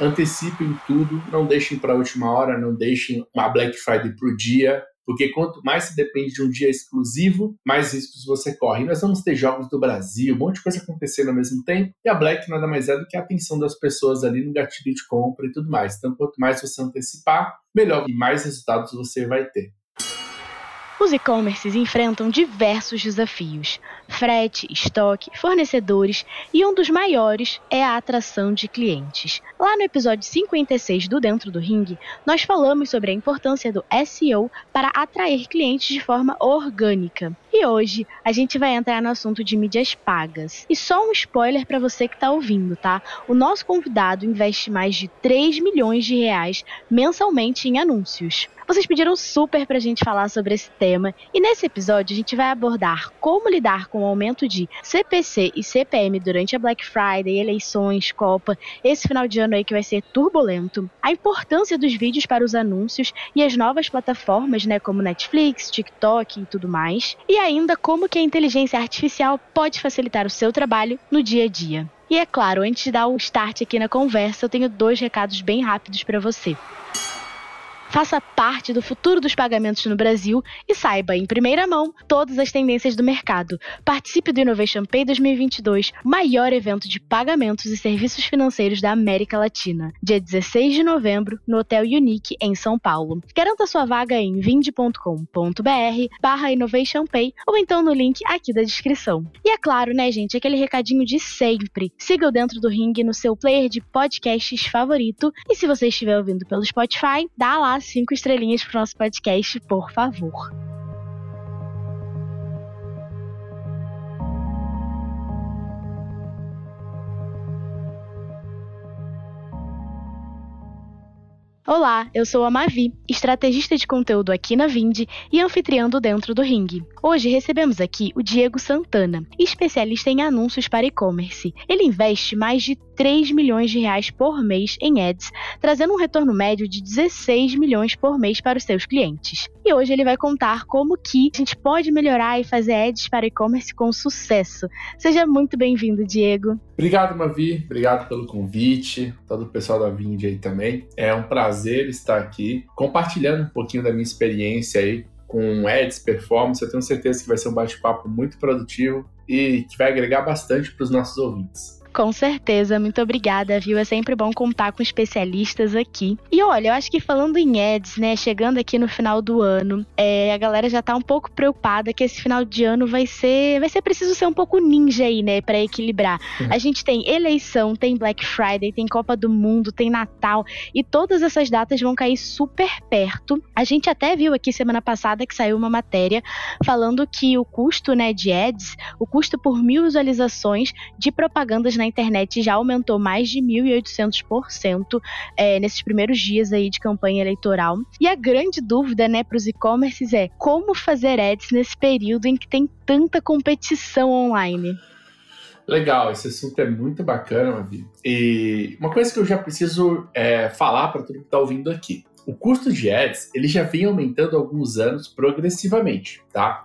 antecipem tudo, não deixem para a última hora, não deixem uma Black Friday para o dia, porque quanto mais se depende de um dia exclusivo, mais riscos você corre. Nós vamos ter jogos do Brasil, um monte de coisa acontecendo ao mesmo tempo, e a Black nada mais é do que a atenção das pessoas ali no gatilho de compra e tudo mais. Então, quanto mais você antecipar, melhor e mais resultados você vai ter. Os e-commerces enfrentam diversos desafios: frete, estoque, fornecedores e um dos maiores é a atração de clientes. Lá no episódio 56 do Dentro do Ring, nós falamos sobre a importância do SEO para atrair clientes de forma orgânica. E hoje a gente vai entrar no assunto de mídias pagas. E só um spoiler para você que está ouvindo, tá? O nosso convidado investe mais de 3 milhões de reais mensalmente em anúncios. Vocês pediram super pra gente falar sobre esse tema e nesse episódio a gente vai abordar como lidar com o aumento de CPC e CPM durante a Black Friday, eleições, Copa, esse final de ano aí que vai ser turbulento, a importância dos vídeos para os anúncios e as novas plataformas, né, como Netflix, TikTok e tudo mais, e ainda como que a inteligência artificial pode facilitar o seu trabalho no dia a dia. E é claro, antes de dar o start aqui na conversa, eu tenho dois recados bem rápidos para você. Faça parte do futuro dos pagamentos no Brasil e saiba em primeira mão todas as tendências do mercado. Participe do Innovation Pay 2022, maior evento de pagamentos e serviços financeiros da América Latina, dia 16 de novembro, no Hotel Unique, em São Paulo. Garanta sua vaga em vinde.com.br barra Innovation Pay ou então no link aqui da descrição. E é claro, né, gente, aquele recadinho de sempre. Siga o Dentro do Ring no seu player de podcasts favorito e se você estiver ouvindo pelo Spotify, dá lá cinco estrelinhas pro nosso podcast, por favor. Olá, eu sou a Mavi, estrategista de conteúdo aqui na Vindi e anfitriã do Dentro do Ring. Hoje recebemos aqui o Diego Santana, especialista em anúncios para e-commerce. Ele investe mais de 3 milhões de reais por mês em ads, trazendo um retorno médio de 16 milhões por mês para os seus clientes. E hoje ele vai contar como que a gente pode melhorar e fazer ads para e-commerce com sucesso. Seja muito bem-vindo, Diego. Obrigado, Mavi. Obrigado pelo convite. Todo o pessoal da Vindi aí também. É um prazer prazer estar aqui compartilhando um pouquinho da minha experiência aí com ads, performance. Eu tenho certeza que vai ser um bate-papo muito produtivo e que vai agregar bastante para os nossos ouvintes. Com certeza, muito obrigada, viu? É sempre bom contar com especialistas aqui. E olha, eu acho que falando em ads, né, chegando aqui no final do ano, é, a galera já tá um pouco preocupada que esse final de ano vai ser, vai ser preciso ser um pouco ninja aí, né, para equilibrar. A gente tem eleição, tem Black Friday, tem Copa do Mundo, tem Natal e todas essas datas vão cair super perto. A gente até viu aqui semana passada que saiu uma matéria falando que o custo, né, de ads, o custo por mil visualizações de propagandas na internet já aumentou mais de 1.800% é, nesses primeiros dias aí de campanha eleitoral. E a grande dúvida, né, para os e-commerces é como fazer ads nesse período em que tem tanta competição online. Legal, esse assunto é muito bacana, Mavi. E uma coisa que eu já preciso é, falar para todo mundo que está ouvindo aqui. O custo de ads, ele já vem aumentando há alguns anos progressivamente, tá?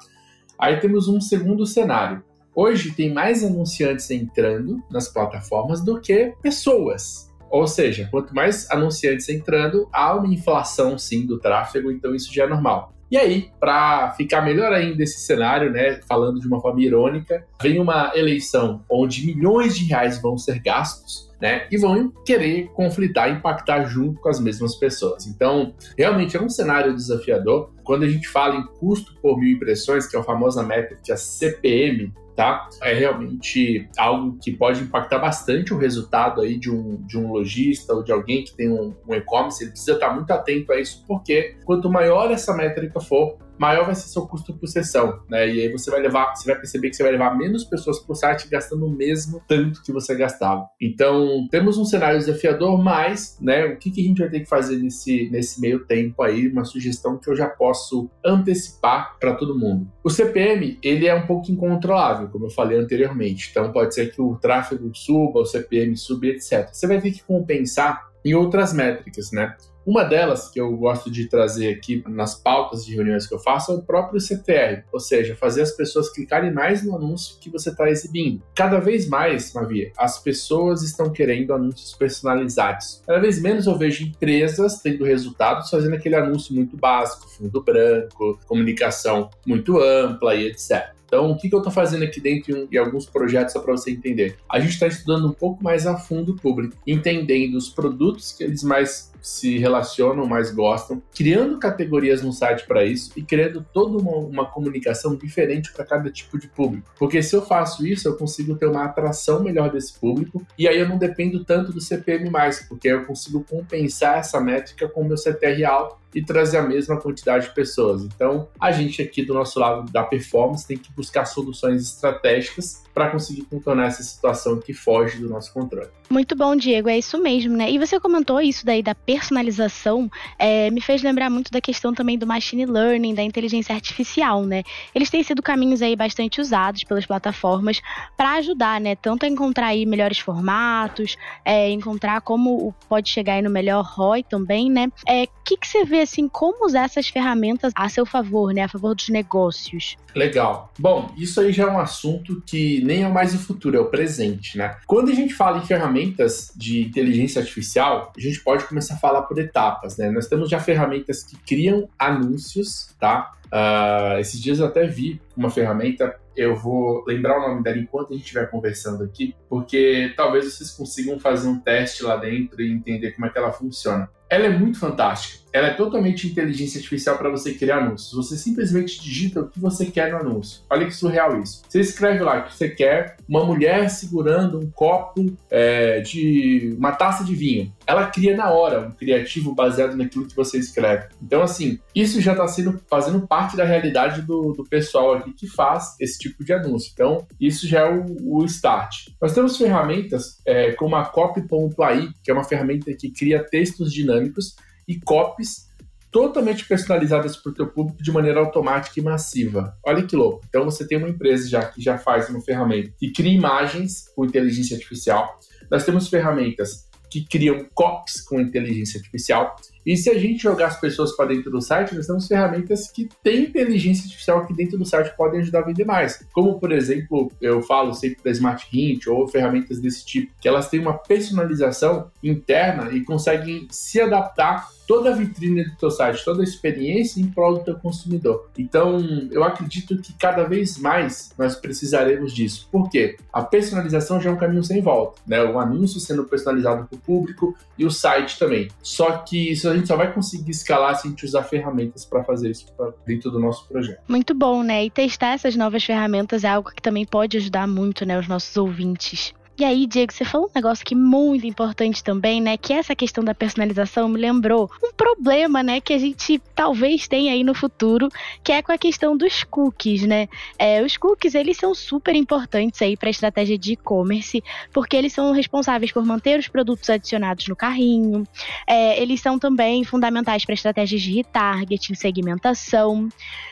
Aí temos um segundo cenário. Hoje tem mais anunciantes entrando nas plataformas do que pessoas. Ou seja, quanto mais anunciantes entrando, há uma inflação sim do tráfego, então isso já é normal. E aí, para ficar melhor ainda esse cenário, né, falando de uma forma irônica, vem uma eleição onde milhões de reais vão ser gastos né? E vão querer conflitar, impactar junto com as mesmas pessoas. Então, realmente é um cenário desafiador. Quando a gente fala em custo por mil impressões, que é a famosa métrica CPM, tá? É realmente algo que pode impactar bastante o resultado aí de um, de um lojista ou de alguém que tem um, um e-commerce. Ele precisa estar muito atento a isso, porque quanto maior essa métrica for, maior vai ser seu custo por sessão, né? E aí você vai levar, você vai perceber que você vai levar menos pessoas para o site gastando o mesmo tanto que você gastava. Então, temos um cenário desafiador, mas, né, o que, que a gente vai ter que fazer nesse, nesse meio tempo aí? Uma sugestão que eu já posso antecipar para todo mundo. O CPM, ele é um pouco incontrolável, como eu falei anteriormente. Então, pode ser que o tráfego suba, o CPM suba, etc. Você vai ter que compensar em outras métricas, né? Uma delas que eu gosto de trazer aqui nas pautas de reuniões que eu faço é o próprio CTR, ou seja, fazer as pessoas clicarem mais no anúncio que você está exibindo. Cada vez mais, Mavia, as pessoas estão querendo anúncios personalizados. Cada vez menos eu vejo empresas tendo resultados fazendo aquele anúncio muito básico, fundo branco, comunicação muito ampla e etc. Então, o que, que eu estou fazendo aqui dentro de alguns projetos só para você entender? A gente está estudando um pouco mais a fundo o público, entendendo os produtos que eles mais se relacionam, mais gostam, criando categorias no site para isso e criando toda uma, uma comunicação diferente para cada tipo de público. Porque se eu faço isso, eu consigo ter uma atração melhor desse público e aí eu não dependo tanto do CPM mais, porque eu consigo compensar essa métrica com o meu CTR alto e trazer a mesma quantidade de pessoas. Então, a gente aqui do nosso lado da performance tem que buscar soluções estratégicas para conseguir contornar essa situação que foge do nosso controle. Muito bom, Diego, é isso mesmo, né? E você comentou isso daí da personalização, é, me fez lembrar muito da questão também do machine learning, da inteligência artificial, né? Eles têm sido caminhos aí bastante usados pelas plataformas para ajudar, né? Tanto a encontrar aí melhores formatos, é, encontrar como pode chegar aí no melhor ROI também, né? O é, que, que você vê assim como usar essas ferramentas a seu favor, né? A favor dos negócios? Legal. Bom, isso aí já é um assunto que nem é mais o futuro, é o presente, né? Quando a gente fala em ferramentas de inteligência artificial, a gente pode começar falar por etapas, né? Nós temos já ferramentas que criam anúncios, tá? Uh, esses dias eu até vi uma ferramenta, eu vou lembrar o nome dela enquanto a gente estiver conversando aqui, porque talvez vocês consigam fazer um teste lá dentro e entender como é que ela funciona. Ela é muito fantástica. Ela é totalmente inteligência artificial para você criar anúncios. Você simplesmente digita o que você quer no anúncio. Olha que surreal isso. Você escreve lá que você quer uma mulher segurando um copo é, de uma taça de vinho. Ela cria na hora um criativo baseado naquilo que você escreve. Então, assim, isso já está sendo fazendo parte da realidade do, do pessoal aqui que faz esse tipo de anúncio. Então, isso já é o, o start. Nós temos ferramentas é, como a Copy.ai, que é uma ferramenta que cria textos dinâmicos e copies totalmente personalizadas para o teu público de maneira automática e massiva. Olha que louco. Então você tem uma empresa já que já faz uma ferramenta que cria imagens com inteligência artificial. Nós temos ferramentas que criam copies com inteligência artificial. E se a gente jogar as pessoas para dentro do site, nós temos ferramentas que têm inteligência artificial aqui dentro do site podem ajudar a vender mais. Como, por exemplo, eu falo sempre da Smart Hint ou ferramentas desse tipo, que elas têm uma personalização interna e conseguem se adaptar toda a vitrine do teu site, toda a experiência em prol do teu consumidor. Então, eu acredito que cada vez mais nós precisaremos disso. Por quê? A personalização já é um caminho sem volta, né? O anúncio sendo personalizado para o público e o site também. Só que isso a gente só vai conseguir escalar se a gente usar ferramentas para fazer isso dentro do nosso projeto. Muito bom, né? E testar essas novas ferramentas é algo que também pode ajudar muito, né, os nossos ouvintes. E aí, Diego, você falou um negócio que muito importante também, né? Que essa questão da personalização me lembrou um problema, né? Que a gente talvez tenha aí no futuro, que é com a questão dos cookies, né? É, os cookies, eles são super importantes aí para a estratégia de e-commerce, porque eles são responsáveis por manter os produtos adicionados no carrinho. É, eles são também fundamentais para estratégias de retargeting, segmentação.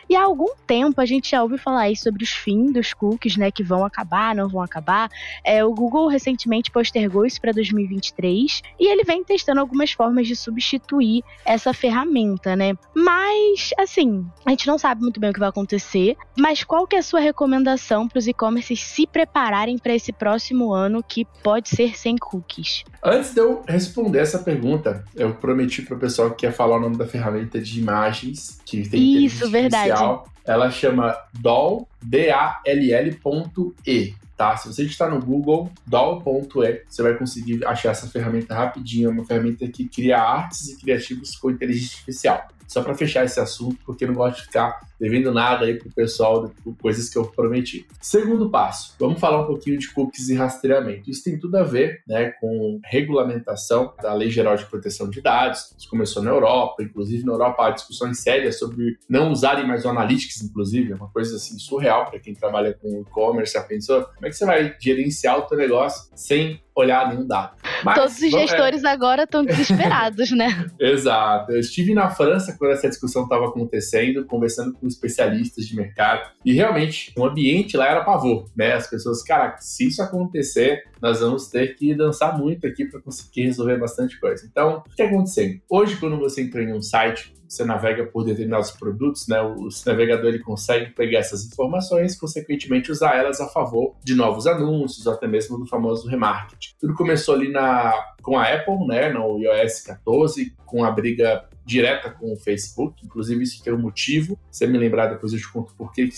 E há algum tempo a gente já ouve falar aí sobre os fins dos cookies, né? Que vão acabar, não vão acabar. É, o Google Google recentemente postergou isso para 2023 e ele vem testando algumas formas de substituir essa ferramenta, né? Mas, assim, a gente não sabe muito bem o que vai acontecer, mas qual que é a sua recomendação para os e-commerces se prepararem para esse próximo ano que pode ser sem cookies? Antes de eu responder essa pergunta, eu prometi para o pessoal que quer falar o nome da ferramenta de imagens que tem Isso, verdade. Ela chama DALL, D-A-L-L.E tá? Se você está no Google, doll.e, você vai conseguir achar essa ferramenta rapidinho. É uma ferramenta que cria artes e criativos com inteligência artificial. Só para fechar esse assunto, porque eu não gosto de ficar devendo nada aí pro pessoal, coisas que eu prometi. Segundo passo, vamos falar um pouquinho de cookies e rastreamento. Isso tem tudo a ver né, com regulamentação da Lei Geral de Proteção de Dados. Isso começou na Europa, inclusive na Europa há discussões sérias sobre não usarem mais o Analytics, inclusive, é uma coisa assim surreal para quem trabalha com e-commerce. Já pensou? Como é que você vai gerenciar o teu negócio sem olhar nenhum dado. Mas, Todos os é. gestores é... agora estão desesperados, né? Exato. Eu estive na França quando essa discussão estava acontecendo, conversando com especialistas de mercado, e realmente o ambiente lá era pavor, né? As pessoas, cara, se isso acontecer, nós vamos ter que dançar muito aqui para conseguir resolver bastante coisa. Então, o que está acontecendo? Hoje, quando você entra em um site, você navega por determinados produtos, né? O navegador ele consegue pegar essas informações, consequentemente usar elas a favor de novos anúncios, até mesmo do famoso remarketing. Tudo começou ali na com a Apple, né, no iOS 14, com a briga direta com o Facebook, inclusive isso tem um motivo. Se me lembrar, depois eu te conto por que, que,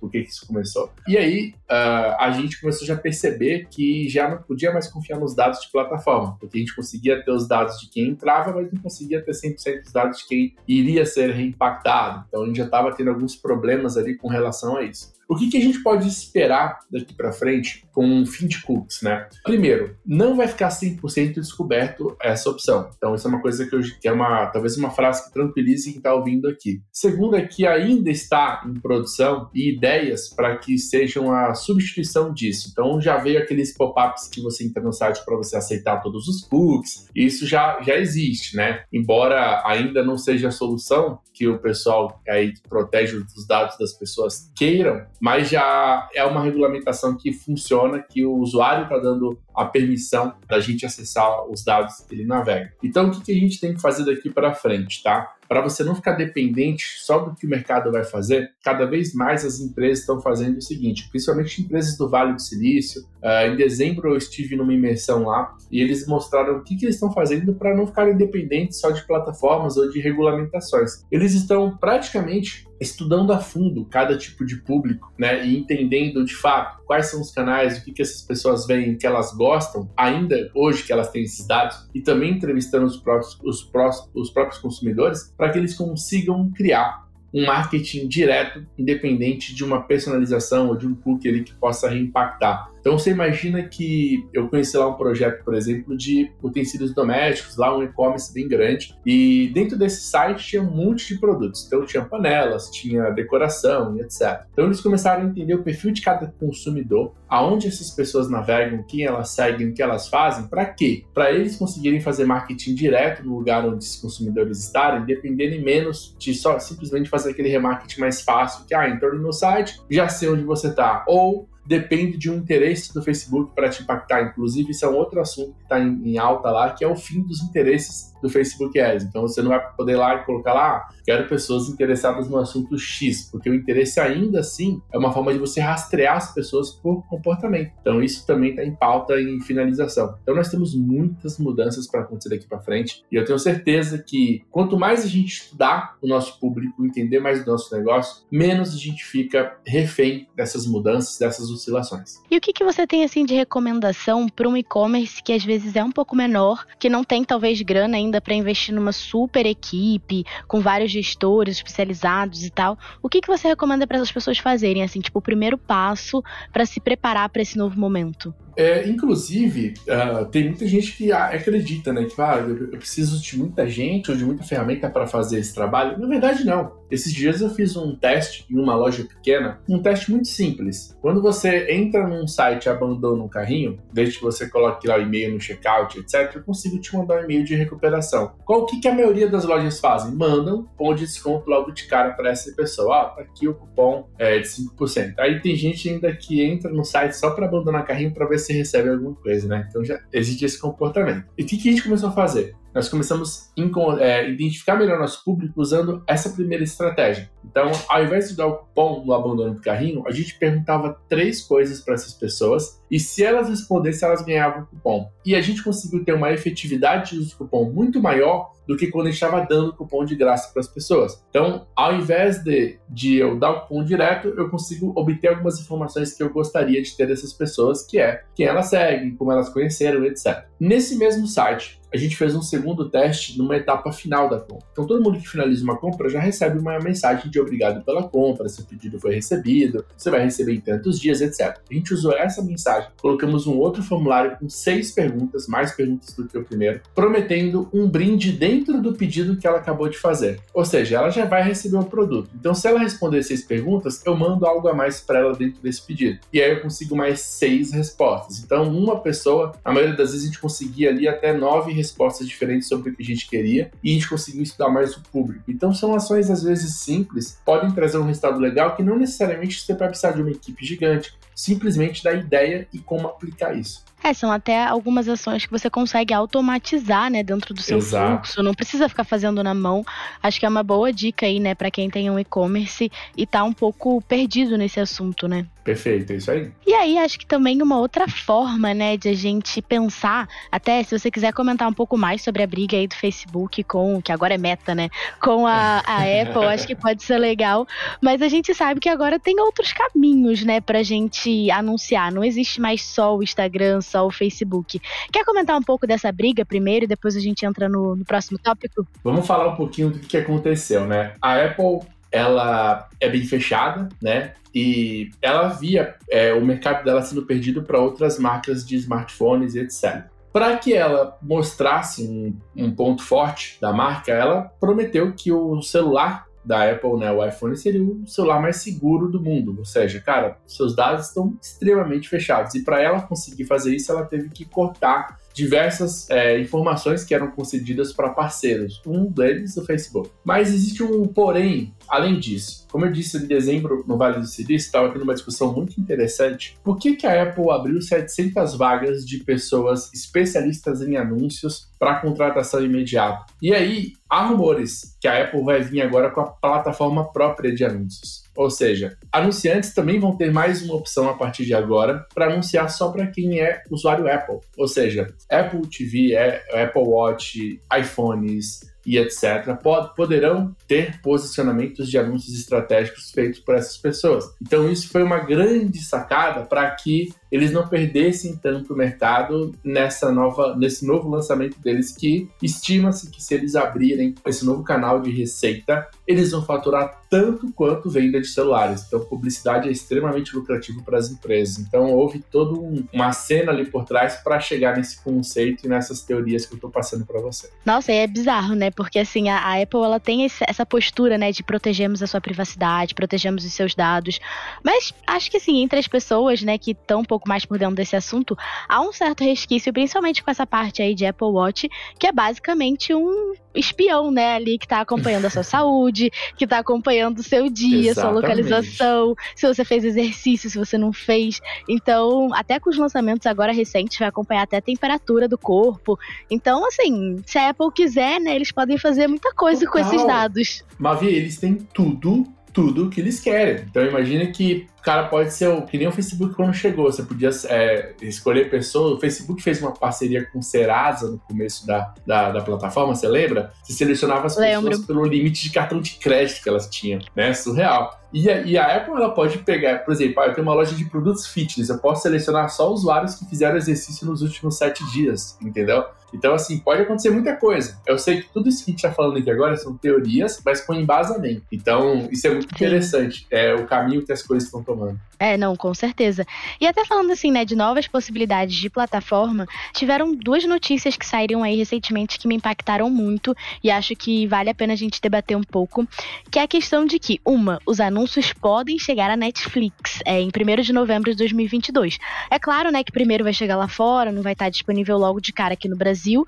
por que, que isso começou. E aí uh, a gente começou já a perceber que já não podia mais confiar nos dados de plataforma, porque a gente conseguia ter os dados de quem entrava, mas não conseguia ter 100% dos dados de quem iria ser reimpactado. Então a gente já estava tendo alguns problemas ali com relação a isso. O que, que a gente pode esperar daqui para frente com o fim de cookies, né? Primeiro, não vai ficar 100% descoberto essa opção. Então, isso é uma coisa que, eu, que é uma, talvez uma frase que tranquilize quem está ouvindo aqui. Segundo é que ainda está em produção e ideias para que sejam a substituição disso. Então, já veio aqueles pop-ups que você entra no site para você aceitar todos os cookies. Isso já, já existe, né? Embora ainda não seja a solução que o pessoal aí que protege os dados das pessoas queiram, mas já é uma regulamentação que funciona, que o usuário está dando a permissão da gente acessar os dados que ele navega. Então, o que, que a gente tem que fazer daqui para frente, tá? Para você não ficar dependente só do que o mercado vai fazer, cada vez mais as empresas estão fazendo o seguinte, principalmente empresas do Vale do Silício. Uh, em dezembro eu estive numa imersão lá e eles mostraram o que, que eles estão fazendo para não ficarem dependentes só de plataformas ou de regulamentações. Eles estão praticamente estudando a fundo cada tipo de público, né, e entendendo de fato quais são os canais, o que, que essas pessoas veem que elas gostam, ainda hoje que elas têm esses dados, e também entrevistando os próprios, os próprios, os próprios consumidores para que eles consigam criar um marketing direto, independente de uma personalização ou de um cookie ali que possa reimpactar. Então você imagina que eu conheci lá um projeto, por exemplo, de utensílios domésticos, lá um e-commerce bem grande, e dentro desse site tinha um monte de produtos. Então tinha panelas, tinha decoração e etc. Então eles começaram a entender o perfil de cada consumidor, aonde essas pessoas navegam, quem elas seguem, o que elas fazem, para quê? Para eles conseguirem fazer marketing direto no lugar onde esses consumidores estarem, dependerem menos de só simplesmente fazer aquele remarketing mais fácil, que ah, entrou no meu site, já sei onde você está. Ou depende de um interesse do Facebook para te impactar. Inclusive, isso é um outro assunto que está em, em, alta lá, que é o fim dos interesses do Facebook Ads. Então, você não vai poder lá e colocar lá, ah, quero pessoas interessadas no assunto X, porque o interesse ainda assim é uma forma de você rastrear as pessoas por comportamento. Então, isso também está em pauta em finalização. Então, nós temos muitas mudanças para acontecer daqui para frente e eu tenho certeza que quanto mais a gente estudar o nosso público, entender mais do nosso negócio, menos a gente fica refém dessas mudanças, dessas oscilações. E o que, que você tem assim de recomendação para um e-commerce que às vezes é um pouco menor, que não tem talvez grana ainda para investir numa super equipe, com vários gestores especializados e tal? O que, que você recomenda para as pessoas fazerem, assim, tipo, o primeiro passo para se preparar para esse novo momento? É, inclusive, uh, tem muita gente que acredita, né? Que ah, eu, preciso de muita gente ou de muita ferramenta para fazer esse trabalho. Na verdade, não. Esses dias eu fiz um teste em uma loja pequena, um teste muito simples. Quando você entra num site e abandona um carrinho, desde que você coloque lá o e-mail no checkout, etc., eu consigo te mandar um e-mail de recuperação. Qual que, que a maioria das lojas fazem? Mandam cupom de desconto logo de cara para essa pessoa. Ah, tá aqui o cupom é, de 5%. Aí tem gente ainda que entra no site só para abandonar carrinho para ver se recebe alguma coisa, né? Então já existe esse comportamento. E o que, que a gente começou a fazer? nós começamos a é, identificar melhor nosso público usando essa primeira estratégia. Então, ao invés de dar o cupom no abandono do carrinho, a gente perguntava três coisas para essas pessoas e se elas respondessem, elas ganhavam o cupom. E a gente conseguiu ter uma efetividade de uso do cupom muito maior do que quando a gente estava dando cupom de graça para as pessoas. Então, ao invés de, de eu dar o cupom direto, eu consigo obter algumas informações que eu gostaria de ter dessas pessoas, que é quem elas seguem, como elas conheceram, etc. Nesse mesmo site, a gente fez um segundo teste numa etapa final da compra. Então, todo mundo que finaliza uma compra já recebe uma mensagem de obrigado pela compra, seu pedido foi recebido, você vai receber em tantos dias, etc. A gente usou essa mensagem mensagem, colocamos um outro formulário com seis perguntas, mais perguntas do que o primeiro, prometendo um brinde dentro do pedido que ela acabou de fazer. Ou seja, ela já vai receber o produto. Então, se ela responder seis perguntas, eu mando algo a mais para ela dentro desse pedido. E aí eu consigo mais seis respostas. Então, uma pessoa, a maioria das vezes a gente conseguia ali até nove respostas diferentes sobre o que a gente queria e a gente conseguiu estudar mais o público. Então, são ações às vezes simples, podem trazer um resultado legal que não necessariamente você vai precisar de uma equipe gigante, simplesmente da ideia e como aplicar isso. É, são até algumas ações que você consegue automatizar, né, dentro do seu Exato. fluxo, não precisa ficar fazendo na mão. Acho que é uma boa dica aí, né, para quem tem um e-commerce e tá um pouco perdido nesse assunto, né? Perfeito, é isso aí. E aí, acho que também uma outra forma, né, de a gente pensar, até se você quiser comentar um pouco mais sobre a briga aí do Facebook com, que agora é meta, né, com a, a Apple, acho que pode ser legal, mas a gente sabe que agora tem outros caminhos, né, pra gente anunciar. Não existe mais só o Instagram, só o Facebook. Quer comentar um pouco dessa briga primeiro e depois a gente entra no, no próximo tópico? Vamos falar um pouquinho do que aconteceu, né? A Apple ela é bem fechada, né? E ela via é, o mercado dela sendo perdido para outras marcas de smartphones e etc. Para que ela mostrasse um, um, ponto forte da marca, ela prometeu que o celular da Apple, né, o iPhone, seria o celular mais seguro do mundo. Ou seja, cara, seus dados estão extremamente fechados. E para ela conseguir fazer isso, ela teve que cortar diversas é, informações que eram concedidas para parceiros. Um deles, o Facebook. Mas existe um porém, além disso. Como eu disse em dezembro no Vale do Silício, estava tendo uma discussão muito interessante. Por que, que a Apple abriu 700 vagas de pessoas especialistas em anúncios para contratação imediata? E aí, há rumores que a Apple vai vir agora com a plataforma própria de anúncios. Ou seja, anunciantes também vão ter mais uma opção a partir de agora para anunciar só para quem é usuário Apple. Ou seja, Apple TV, é, Apple Watch, iPhones, e etc., pod poderão ter posicionamentos de anúncios estratégicos feitos por essas pessoas. Então, isso foi uma grande sacada para que eles não perdessem tanto o mercado nessa nova, nesse novo lançamento deles, que estima-se que se eles abrirem esse novo canal de receita, eles vão faturar tanto quanto venda de celulares. Então, publicidade é extremamente lucrativo para as empresas. Então, houve toda um, uma cena ali por trás para chegar nesse conceito e nessas teorias que eu estou passando para você. Nossa, é bizarro, né? Porque assim, a, a Apple ela tem esse, essa postura, né, de protegemos a sua privacidade, protegemos os seus dados. Mas acho que assim, entre as pessoas, né, que estão um pouco mais por dentro desse assunto, há um certo resquício, principalmente com essa parte aí de Apple Watch, que é basicamente um espião, né, ali que tá acompanhando a sua saúde, que tá acompanhando o seu dia, Exatamente. sua localização, se você fez exercício, se você não fez. Então, até com os lançamentos agora recentes, vai acompanhar até a temperatura do corpo. Então, assim, se a Apple quiser, né, eles podem fazer muita coisa Total. com esses dados. Mavi, eles têm tudo, tudo que eles querem. Então, imagina que cara pode ser o, que nem o Facebook quando chegou. Você podia é, escolher pessoas. O Facebook fez uma parceria com o Serasa no começo da, da, da plataforma, você lembra? Você selecionava as Lembro. pessoas pelo limite de cartão de crédito que elas tinham, né? Surreal. E a, e a Apple ela pode pegar, por exemplo, ah, eu tenho uma loja de produtos fitness, eu posso selecionar só usuários que fizeram exercício nos últimos sete dias, entendeu? Então, assim, pode acontecer muita coisa. Eu sei que tudo isso que a gente está falando aqui agora são teorias, mas com embasamento. Então, isso é muito Sim. interessante. É o caminho que as coisas estão tomando. É, não, com certeza. E até falando assim, né, de novas possibilidades de plataforma, tiveram duas notícias que saíram aí recentemente que me impactaram muito e acho que vale a pena a gente debater um pouco, que é a questão de que, uma, os anúncios podem chegar à Netflix é, em 1 de novembro de 2022. É claro, né, que primeiro vai chegar lá fora, não vai estar disponível logo de cara aqui no Brasil,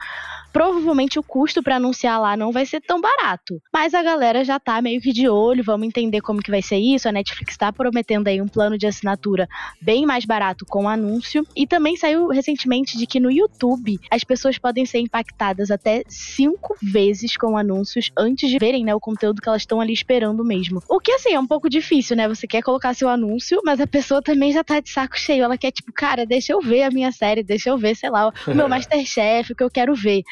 provavelmente o custo para anunciar lá não vai ser tão barato. Mas a galera já tá meio que de olho, vamos entender como que vai ser isso. A Netflix está prometendo aí um plano de assinatura bem mais barato com anúncio. E também saiu recentemente de que no YouTube as pessoas podem ser impactadas até cinco vezes com anúncios antes de verem né, o conteúdo que elas estão ali esperando mesmo. O que assim é um pouco difícil, né? Você quer colocar seu anúncio, mas a pessoa também já tá de saco cheio. Ela quer, tipo, cara, deixa eu ver a minha série, deixa eu ver, sei lá, o meu Masterchef, o que eu quero ver.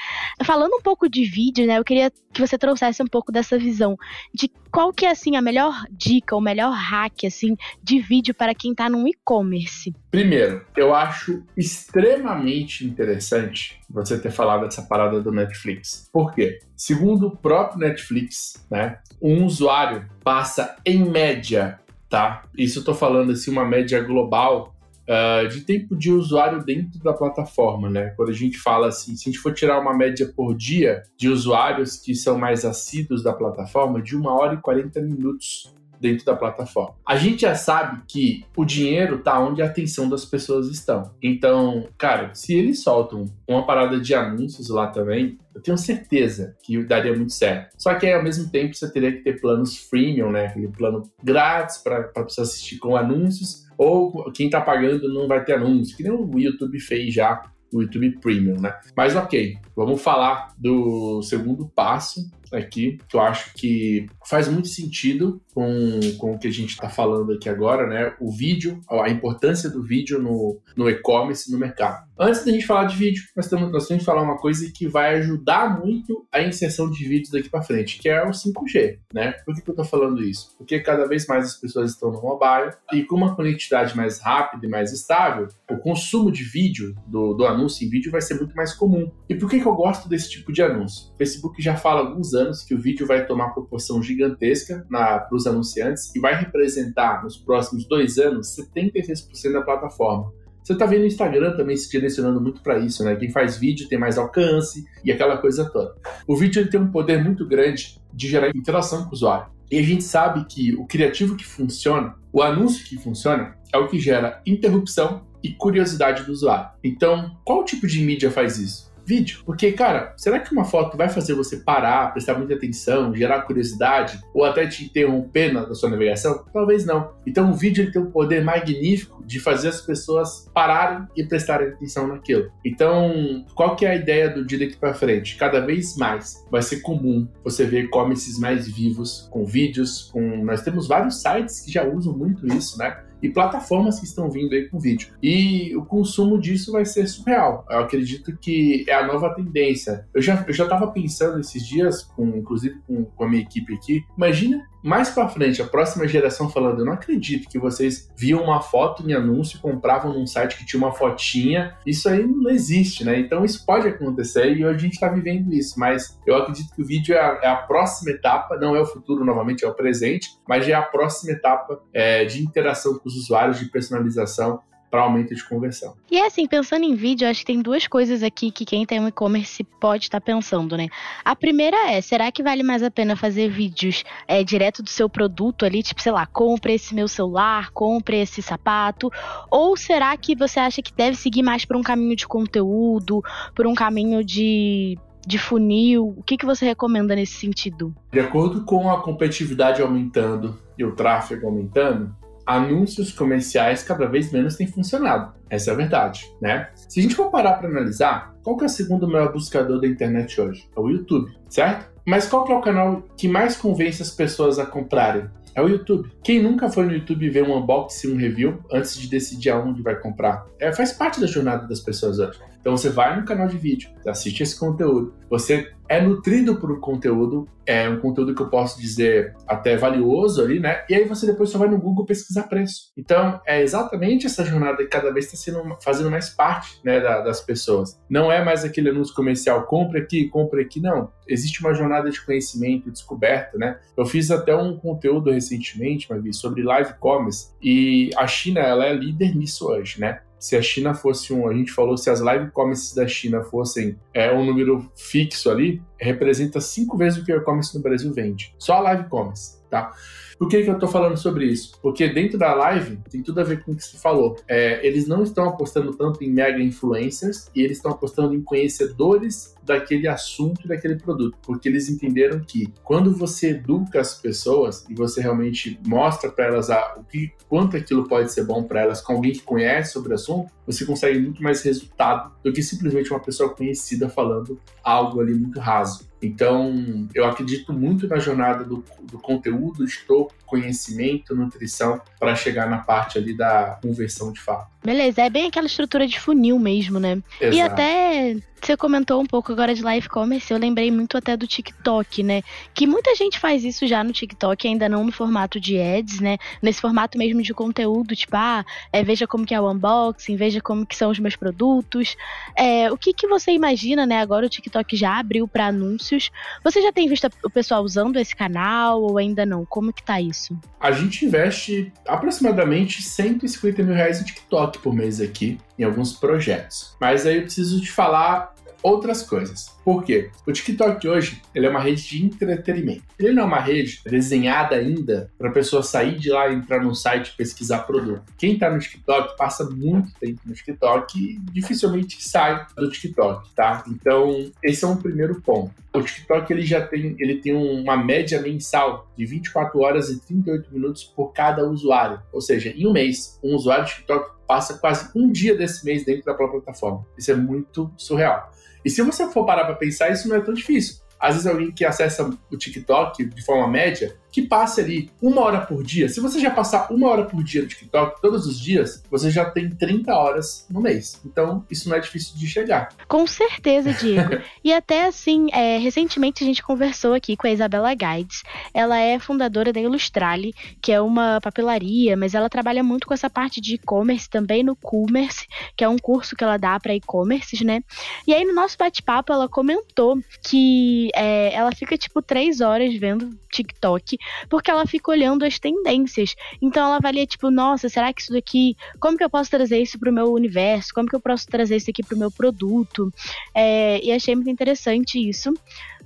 Falando um pouco de vídeo, né? Eu queria que você trouxesse um pouco dessa visão de qual que é assim a melhor dica, o melhor hack assim de vídeo para quem está no e-commerce. Primeiro, eu acho extremamente interessante você ter falado dessa parada do Netflix. Por quê? Segundo o próprio Netflix, né, um usuário passa em média, tá? Isso eu tô falando assim uma média global uh, de tempo de usuário dentro da plataforma, né? Quando a gente fala assim, se a gente for tirar uma média por dia de usuários que são mais assíduos da plataforma, de uma hora e 40 minutos dentro da plataforma. A gente já sabe que o dinheiro tá onde a atenção das pessoas estão. Então, cara, se eles soltam uma parada de anúncios lá também, eu tenho certeza que daria muito certo. Só que ao mesmo tempo você teria que ter planos freemium, né? Aquele plano grátis para pessoa assistir com anúncios, ou quem tá pagando não vai ter anúncio, que nem o YouTube fez já o YouTube Premium, né? Mas ok, vamos falar do segundo passo aqui, que eu acho que faz muito sentido com, com o que a gente está falando aqui agora, né? O vídeo, a importância do vídeo no, no e-commerce, no mercado. Antes da gente falar de vídeo, nós temos, nós temos que falar uma coisa que vai ajudar muito a inserção de vídeos daqui para frente, que é o 5G, né? Por que, que eu estou falando isso? Porque cada vez mais as pessoas estão no mobile e com uma conectividade mais rápida e mais estável, o consumo de vídeo, do, do anúncio em vídeo, vai ser muito mais comum. E por que, que eu gosto desse tipo de anúncio? O Facebook já fala alguns anos que o vídeo vai tomar proporção gigantesca para os anunciantes e vai representar nos próximos dois anos 76% da plataforma. Você está vendo o Instagram também se direcionando muito para isso, né? Quem faz vídeo tem mais alcance e aquela coisa toda. O vídeo ele tem um poder muito grande de gerar interação com o usuário. E a gente sabe que o criativo que funciona, o anúncio que funciona, é o que gera interrupção e curiosidade do usuário. Então, qual tipo de mídia faz isso? Vídeo. Porque, cara, será que uma foto vai fazer você parar, prestar muita atenção, gerar curiosidade ou até te interromper na, sua navegação? Talvez não. Então o vídeo ele tem um poder magnífico de fazer as pessoas pararem e prestarem atenção naquilo. Então, qual que é a ideia do dia daqui para frente? Cada vez mais vai ser comum você ver e-commerces mais vivos, com vídeos, com nós temos vários sites que já usam muito isso, né? E plataformas que estão vindo aí com vídeo. E o consumo disso vai ser surreal. Eu acredito que é a nova tendência. Eu já, eu já tava pensando esses dias, com, inclusive com, com a minha equipe aqui, imagina mais para frente, a próxima geração falando, eu não acredito que vocês viam uma foto em anúncio, compravam num site que tinha uma fotinha. Isso aí não existe, né? Então isso pode acontecer e a gente está vivendo isso. Mas eu acredito que o vídeo é a, é a, próxima etapa, não é o futuro novamente, é o presente, mas é a próxima etapa é, de interação com os usuários, de personalização para aumento de conversão. E é assim, pensando em vídeo, acho que tem duas coisas aqui que quem tem um e-commerce pode estar tá pensando, né? A primeira é, será que vale mais a pena fazer vídeos é, direto do seu produto ali, tipo, sei lá, compre esse meu celular, compre esse sapato, ou será que você acha que deve seguir mais por um caminho de conteúdo, por um caminho de de funil? O que, que você recomenda nesse sentido? De acordo com a competitividade aumentando e o tráfego aumentando, anúncios comerciais cada vez menos têm funcionado. Essa é a verdade, né? Se a gente for parar para analisar, qual que é o segundo maior buscador da internet hoje? É o YouTube, certo? Mas qual que é o canal que mais convence as pessoas a comprarem? É o YouTube. Quem nunca foi no YouTube ver um unboxing, um review, antes de decidir aonde vai comprar? É, faz parte da jornada das pessoas hoje. Então você vai no canal de vídeo, assiste esse conteúdo, você é nutrido por um conteúdo, é um conteúdo que eu posso dizer até valioso ali, né? E aí você depois só vai no Google pesquisar preço. Então é exatamente essa jornada que cada vez está fazendo mais parte né, da, das pessoas. Não é mais aquele anúncio comercial, compre aqui, compre aqui, não. Existe uma jornada de conhecimento, descoberta, né? Eu fiz até um conteúdo recentemente, mas sobre live commerce e a China ela é líder nisso hoje, né? Se a China fosse um, a gente falou, se as live commerces da China fossem é, um número fixo ali, representa cinco vezes o que o e-commerce no Brasil vende. Só a live commerce, tá? Por que, que eu estou falando sobre isso? Porque dentro da live tem tudo a ver com o que você falou. É, eles não estão apostando tanto em mega influencers e eles estão apostando em conhecedores daquele assunto e daquele produto, porque eles entenderam que quando você educa as pessoas e você realmente mostra para elas a, o que, quanto aquilo pode ser bom para elas com alguém que conhece sobre o assunto, você consegue muito mais resultado do que simplesmente uma pessoa conhecida falando algo ali muito raso. Então, eu acredito muito na jornada do, do conteúdo, estou conhecimento, nutrição, para chegar na parte ali da conversão de fato. Beleza, é bem aquela estrutura de funil mesmo, né? Exato. E até você comentou um pouco agora de live commerce, eu lembrei muito até do TikTok, né? Que muita gente faz isso já no TikTok, ainda não no formato de ads, né? Nesse formato mesmo de conteúdo, tipo, ah, é, veja como que é o unboxing, veja como que são os meus produtos. É, o que, que você imagina, né? Agora o TikTok já abriu para anúncios. Você já tem visto o pessoal usando esse canal ou ainda não? Como que tá isso? A gente investe aproximadamente 150 mil reais em TikTok Por mês aqui em alguns projetos. Mas aí eu preciso te falar outras coisas. Por quê? O TikTok hoje ele é uma rede de entretenimento. Ele não é uma rede desenhada ainda para a pessoa sair de lá, entrar no site e pesquisar produto. Quem está no TikTok passa muito tempo no TikTok e dificilmente sai do TikTok, tá? Então, esse é um primeiro ponto. O TikTok ele já tem, ele tem uma média mensal de 24 horas e 38 minutos por cada usuário. Ou seja, em um mês, um usuário de TikTok passa quase um dia desse mês dentro da própria plataforma. Isso é muito surreal. E se você for parar para pensar, isso não é tão difícil. Às vezes alguém que acessa o TikTok de forma média, que passe ali uma hora por dia. Se você já passar uma hora por dia no TikTok todos os dias, você já tem 30 horas no mês. Então, isso não é difícil de chegar. Com certeza, Diego. e até assim, é, recentemente a gente conversou aqui com a Isabela Guides. Ela é fundadora da Ilustrale, que é uma papelaria, mas ela trabalha muito com essa parte de e-commerce também no Commerce, que é um curso que ela dá para e-commerces, né? E aí no nosso bate-papo ela comentou que é, ela fica tipo três horas vendo TikTok porque ela fica olhando as tendências. Então ela avalia, tipo, nossa, será que isso daqui. Como que eu posso trazer isso para o meu universo? Como que eu posso trazer isso aqui para o meu produto? É, e achei muito interessante isso.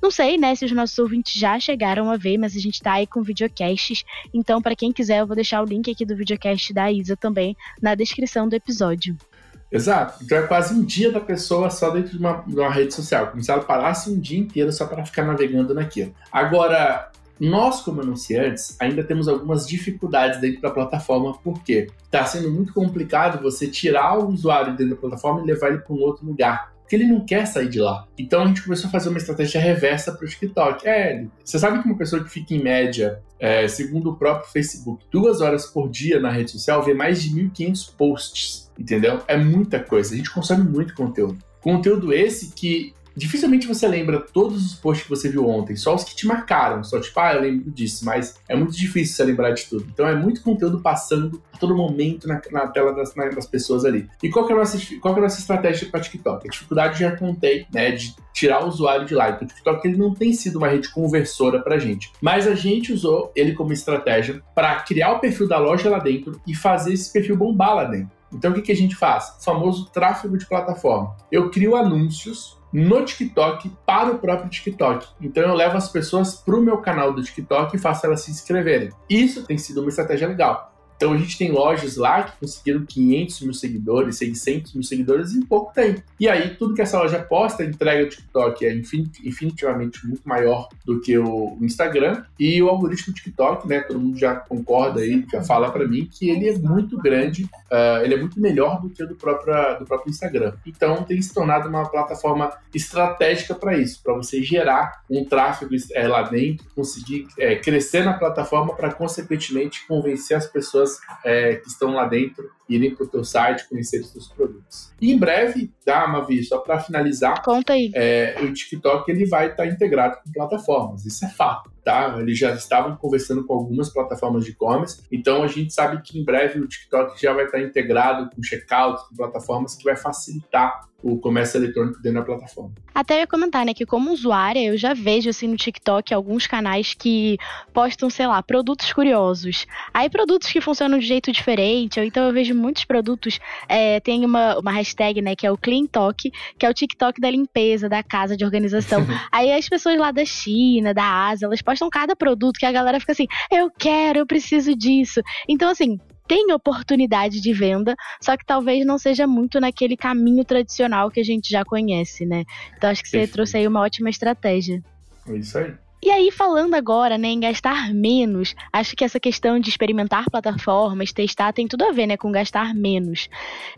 Não sei, né, se os nossos ouvintes já chegaram a ver, mas a gente tá aí com videocasts. Então, para quem quiser, eu vou deixar o link aqui do videocast da Isa também na descrição do episódio. Exato. Então é quase um dia da pessoa só dentro de uma, de uma rede social. Como se ela parasse um dia inteiro só para ficar navegando naquilo. Agora, nós, como anunciantes, ainda temos algumas dificuldades dentro da plataforma, porque está sendo muito complicado você tirar o usuário dentro da plataforma e levar ele para um outro lugar. Porque ele não quer sair de lá. Então a gente começou a fazer uma estratégia reversa para o TikTok. É, você sabe que uma pessoa que fica em média, é, segundo o próprio Facebook, duas horas por dia na rede social vê mais de 1.500 posts, entendeu? É muita coisa. A gente consome muito conteúdo. Conteúdo esse que dificilmente você lembra todos os posts que você viu ontem, só os que te marcaram, só tipo, ah, eu lembro disso, mas é muito difícil você lembrar de tudo. Então é muito conteúdo passando a todo momento na, na tela das, na, das, pessoas ali. E qual que é a nossa, qual que é a nossa estratégia para TikTok? A dificuldade já contei, né, de tirar o usuário de lá. Então o TikTok ele não tem sido uma rede conversora pra gente, mas a gente usou ele como estratégia para criar o perfil da loja lá dentro e fazer esse perfil bombar lá dentro. Então o que, que a gente faz? O famoso tráfego de plataforma. Eu crio anúncios no TikTok para o próprio TikTok. Então eu levo as pessoas para o meu canal do TikTok e faço elas se inscreverem. Isso tem sido uma estratégia legal. Então a gente tem lojas lá que conseguiram 500 mil seguidores, 600 mil seguidores em pouco tempo. E aí tudo que essa loja posta, entrega do TikTok é infinitivamente muito maior do que o Instagram. E o algoritmo do TikTok, né, todo mundo já concorda aí, já fala para mim que ele é muito grande, uh, ele é muito melhor do que o do próprio, do próprio Instagram. Então tem se tornado uma plataforma estratégica para isso, para você gerar um tráfego é, lá dentro, conseguir é, crescer na plataforma para consequentemente convencer as pessoas pessoas é, que estão lá dentro irem para o teu site, conhecer os teus produtos. E em breve, tá, Mavi, só para finalizar, Conta aí. É, o TikTok ele vai estar tá integrado com plataformas, isso é fato. Tá? Eles já estavam conversando com algumas plataformas de e-commerce, então a gente sabe que em breve o TikTok já vai estar integrado com checkout, com plataformas que vai facilitar o comércio eletrônico dentro da plataforma. Até eu ia comentar, né, que como usuária, eu já vejo assim no TikTok alguns canais que postam, sei lá, produtos curiosos. Aí produtos que funcionam de jeito diferente, ou então eu vejo muitos produtos, é, tem uma, uma hashtag, né, que é o Clean Talk, que é o TikTok da limpeza, da casa, de organização. Aí as pessoas lá da China, da Ásia, elas postam cada produto que a galera fica assim, eu quero, eu preciso disso. Então, assim, tem oportunidade de venda, só que talvez não seja muito naquele caminho tradicional que a gente já conhece, né? Então acho que você Perfeito. trouxe aí uma ótima estratégia. É isso aí. E aí, falando agora né, em gastar menos, acho que essa questão de experimentar plataformas, testar, tem tudo a ver né, com gastar menos.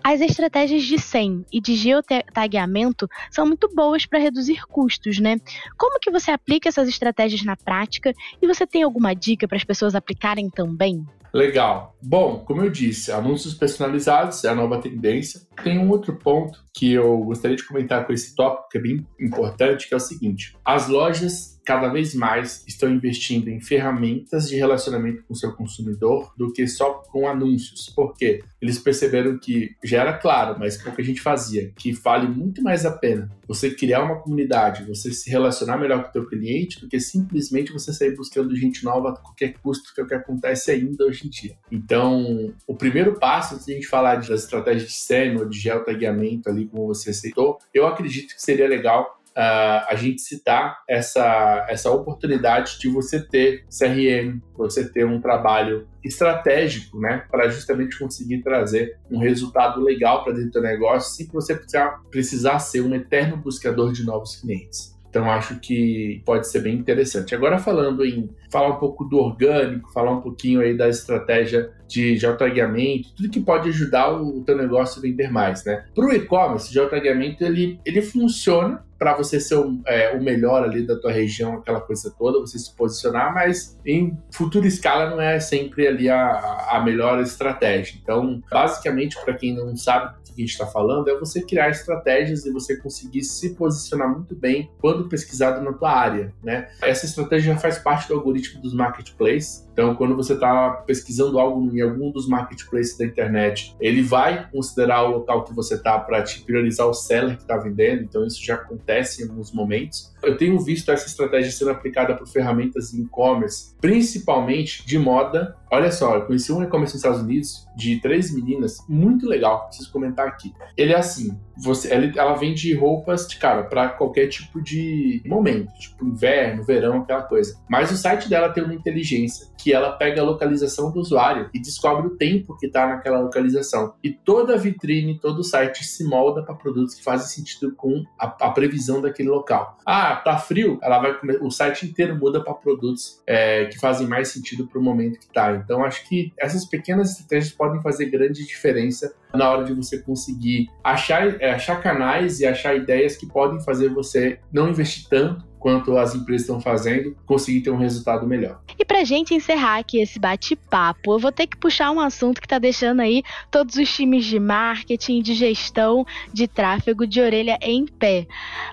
As estratégias de SEM e de geotagueamento são muito boas para reduzir custos, né? Como que você aplica essas estratégias na prática e você tem alguma dica para as pessoas aplicarem também? Legal. Bom, como eu disse, anúncios personalizados é a nova tendência. Tem um outro ponto que eu gostaria de comentar com esse tópico, que é bem importante, que é o seguinte: as lojas cada vez mais estão investindo em ferramentas de relacionamento com o seu consumidor do que só com anúncios. Por quê? Eles perceberam que já era claro, mas pouca gente fazia, que vale muito mais a pena você criar uma comunidade, você se relacionar melhor com o teu cliente do que simplesmente você sair buscando gente nova a qualquer custo, que é o que acontece ainda hoje em dia. Então, o primeiro passo, de a gente falar das estratégias de SEM ou de geotagueamento ali, como você aceitou, eu acredito que seria legal uh, a gente citar essa, essa oportunidade de você ter CRM, você ter um trabalho estratégico, né, para justamente conseguir trazer um resultado legal para dentro do negócio, sem você precisar, precisar ser um eterno buscador de novos clientes. Então acho que pode ser bem interessante. Agora falando em falar um pouco do orgânico, falar um pouquinho aí da estratégia de geotagueamento, tudo que pode ajudar o teu negócio a vender mais, né? Para o e-commerce, o geotagueamento ele, ele funciona para você ser o, é, o, melhor ali da tua região, aquela coisa toda, você se posicionar, mas em futura escala não é sempre ali a, a melhor estratégia. Então, basicamente, para quem não sabe do que a gente está falando, é você criar estratégias e você conseguir se posicionar muito bem quando pesquisado na tua área, né? Essa estratégia já faz parte do algoritmo dos marketplaces. Então, quando você está pesquisando algo em algum dos marketplaces da internet, ele vai considerar o local que você está para te priorizar o seller que está vendendo. Então, isso já acontece em alguns momentos. Eu tenho visto essa estratégia sendo aplicada por ferramentas e-commerce, principalmente de moda. Olha só, eu conheci um e-commerce nos Estados Unidos de três meninas, muito legal, preciso comentar aqui. Ele é assim, você, ela vende roupas, de cara, para qualquer tipo de momento, tipo inverno, verão, aquela coisa. Mas o site dela tem uma inteligência que ela pega a localização do usuário e descobre o tempo que está naquela localização. E toda a vitrine, todo o site se molda para produtos que fazem sentido com a, a, previsão daquele local. Ah, tá frio? Ela vai o site inteiro muda para produtos é, que fazem mais sentido para o momento que está. Então acho que essas pequenas estratégias podem fazer grande diferença na hora de você conseguir achar, é, achar canais e achar ideias que podem fazer você não investir tanto quanto as empresas estão fazendo, conseguir ter um resultado melhor. E pra gente encerrar aqui esse bate-papo, eu vou ter que puxar um assunto que tá deixando aí todos os times de marketing, de gestão, de tráfego de orelha em pé.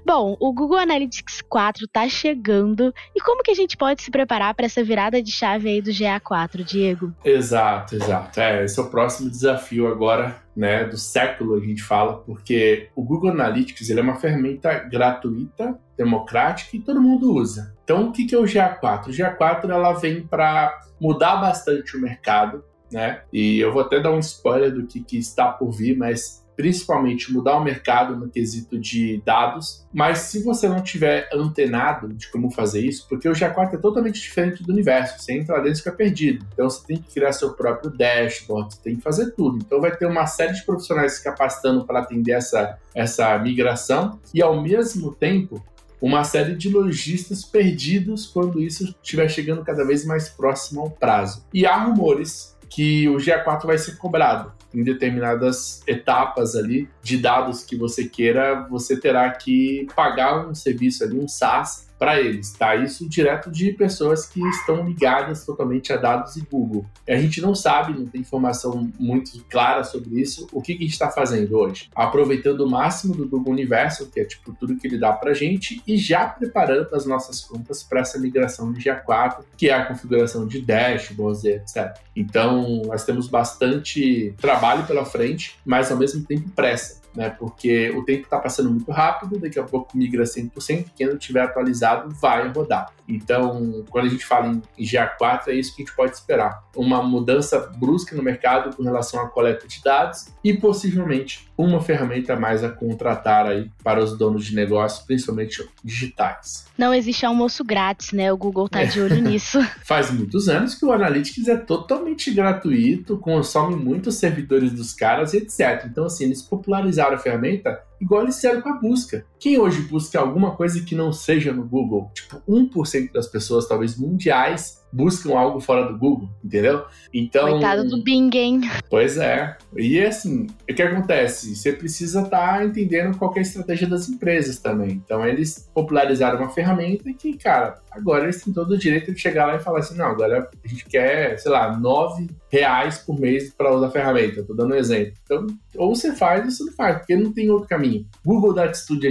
Bom, o Google Analytics 4 tá chegando e como que a gente pode se preparar para essa virada de chave aí do GA4, Diego? Exato, exato. É, esse é o próximo desafio agora né, do século, a gente fala, porque o Google Analytics ele é uma ferramenta gratuita, democrática e todo mundo usa. Então, o que é o GA4? O GA4 ela vem para mudar bastante o mercado, né? E eu vou até dar um spoiler do que, que está por vir, mas principalmente mudar o mercado no quesito de dados, mas se você não tiver antenado de como fazer isso, porque o GA4 é totalmente diferente do universo, você entra lá dentro e fica perdido. Então você tem que criar seu próprio dashboard, você tem que fazer tudo. Então vai ter uma série de profissionais se capacitando para atender essa, essa migração e ao mesmo tempo uma série de lojistas perdidos quando isso estiver chegando cada vez mais próximo ao prazo. E há rumores que o GA4 vai ser cobrado. Em determinadas etapas ali de dados que você queira, você terá que pagar um serviço ali, um SaaS, para eles, tá? Isso direto de pessoas que estão ligadas totalmente a dados e Google. A gente não sabe, não tem informação muito clara sobre isso. O que, que a gente está fazendo hoje? Aproveitando o máximo do Google Universo, que é tipo tudo que ele dá para gente, e já preparando as nossas contas para essa migração de GA4, que é a configuração de dashboards, etc. Então, nós temos bastante trabalho pela frente, mas ao mesmo tempo pressa né? Porque o tempo está passando muito rápido, daqui a pouco migra 100%, quem não tiver atualizado vai rodar. Então, quando a gente fala em GA4, é isso que a gente pode esperar. Uma mudança brusca no mercado com relação à coleta de dados e possivelmente uma ferramenta mais a contratar aí para os donos de negócio, principalmente digitais. Não existe almoço grátis, né? O Google tá de olho é. nisso. Faz muitos anos que o Analytics é totalmente gratuito, consome muitos servidores dos caras e etc. Então, assim, eles popularizaram a ferramenta igual eles fizeram com a busca. Quem hoje busca alguma coisa que não seja no Google? Tipo, 1% das pessoas, talvez mundiais, buscam algo fora do Google, entendeu? Então. Coitado do Bing, hein? Pois é. E assim, o que acontece? Você precisa estar tá entendendo qual é a estratégia das empresas também. Então, eles popularizaram uma ferramenta que, cara, agora eles têm todo o direito de chegar lá e falar assim: não, agora a gente quer, sei lá, 9 reais por mês para usar a ferramenta. Tô dando um exemplo. Então, ou você faz ou você não faz, porque não tem outro caminho. Google dá atitude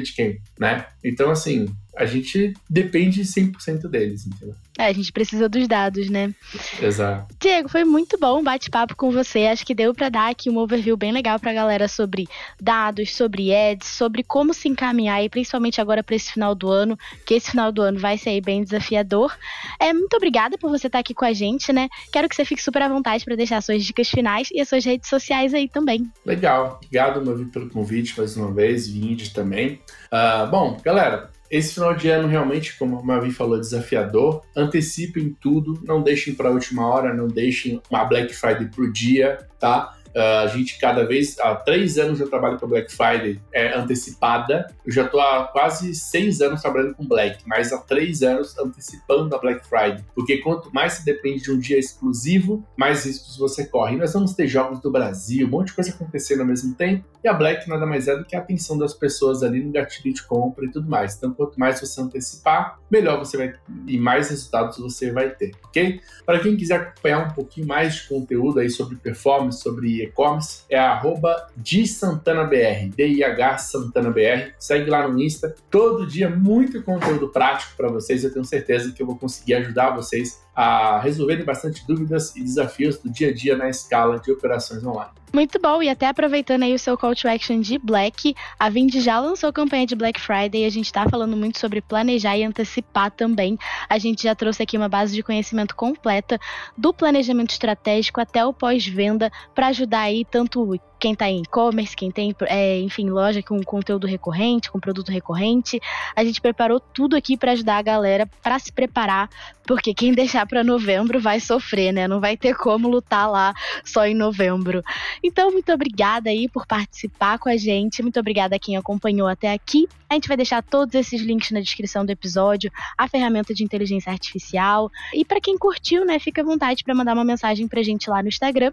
né? Então, assim, a gente depende 100% deles, entendeu? É, a gente precisa dos dados, né? Exato. Diego, foi muito bom o bate-papo com você. Acho que deu para dar aqui um overview bem legal pra galera sobre dados, sobre ads, sobre como se encaminhar e principalmente agora para esse final do ano, que esse final do ano vai ser bem desafiador. É, muito obrigada por você estar aqui com a gente, né? Quero que você fique super à vontade para deixar suas dicas finais e as suas redes sociais aí também. Legal. Obrigado, Mavi, pelo convite mais uma vez, Vinde também. Uh, bom, galera, esse final de ano realmente, como a Mavi falou, desafiador. Antecipem tudo, não deixem para a última hora, não deixem uma Black Friday pro dia, tá? Uh, a gente cada vez, há três anos eu trabalho com Black Friday é, antecipada. Eu já estou há quase seis anos trabalhando com Black, mas há três anos antecipando a Black Friday. Porque quanto mais se depende de um dia exclusivo, mais riscos você corre. E nós vamos ter jogos do Brasil, um monte de coisa acontecendo ao mesmo tempo. E a Black nada mais é do que a atenção das pessoas ali no gatilho de compra e tudo mais. Então, quanto mais você antecipar, melhor você vai e mais resultados você vai ter, ok? Para quem quiser acompanhar um pouquinho mais de conteúdo aí sobre performance, sobre e-commerce é arroba DiSantanaBR, D-I-H SantanaBR. Segue lá no Insta. Todo dia muito conteúdo prático para vocês. Eu tenho certeza que eu vou conseguir ajudar vocês a resolverem bastante dúvidas e desafios do dia a dia na escala de operações online. Muito bom, e até aproveitando aí o seu call to action de Black, a Vind já lançou campanha de Black Friday e a gente está falando muito sobre planejar e antecipar também. A gente já trouxe aqui uma base de conhecimento completa do planejamento estratégico até o pós-venda para ajudar aí tanto quem está em e-commerce, quem tem, é, enfim, loja com conteúdo recorrente, com produto recorrente. A gente preparou tudo aqui para ajudar a galera para se preparar, porque quem deixar para novembro vai sofrer, né? Não vai ter como lutar lá só em novembro. Então, muito obrigada aí por participar com a gente. Muito obrigada a quem acompanhou até aqui. A gente vai deixar todos esses links na descrição do episódio, a ferramenta de inteligência artificial. E para quem curtiu, né, fica à vontade para mandar uma mensagem pra gente lá no Instagram,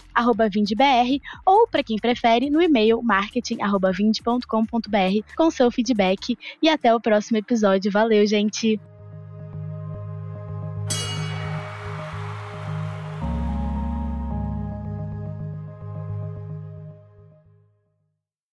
@vindbr, ou para quem prefere, no e-mail marketing@vind.com.br com seu feedback. E até o próximo episódio. Valeu, gente!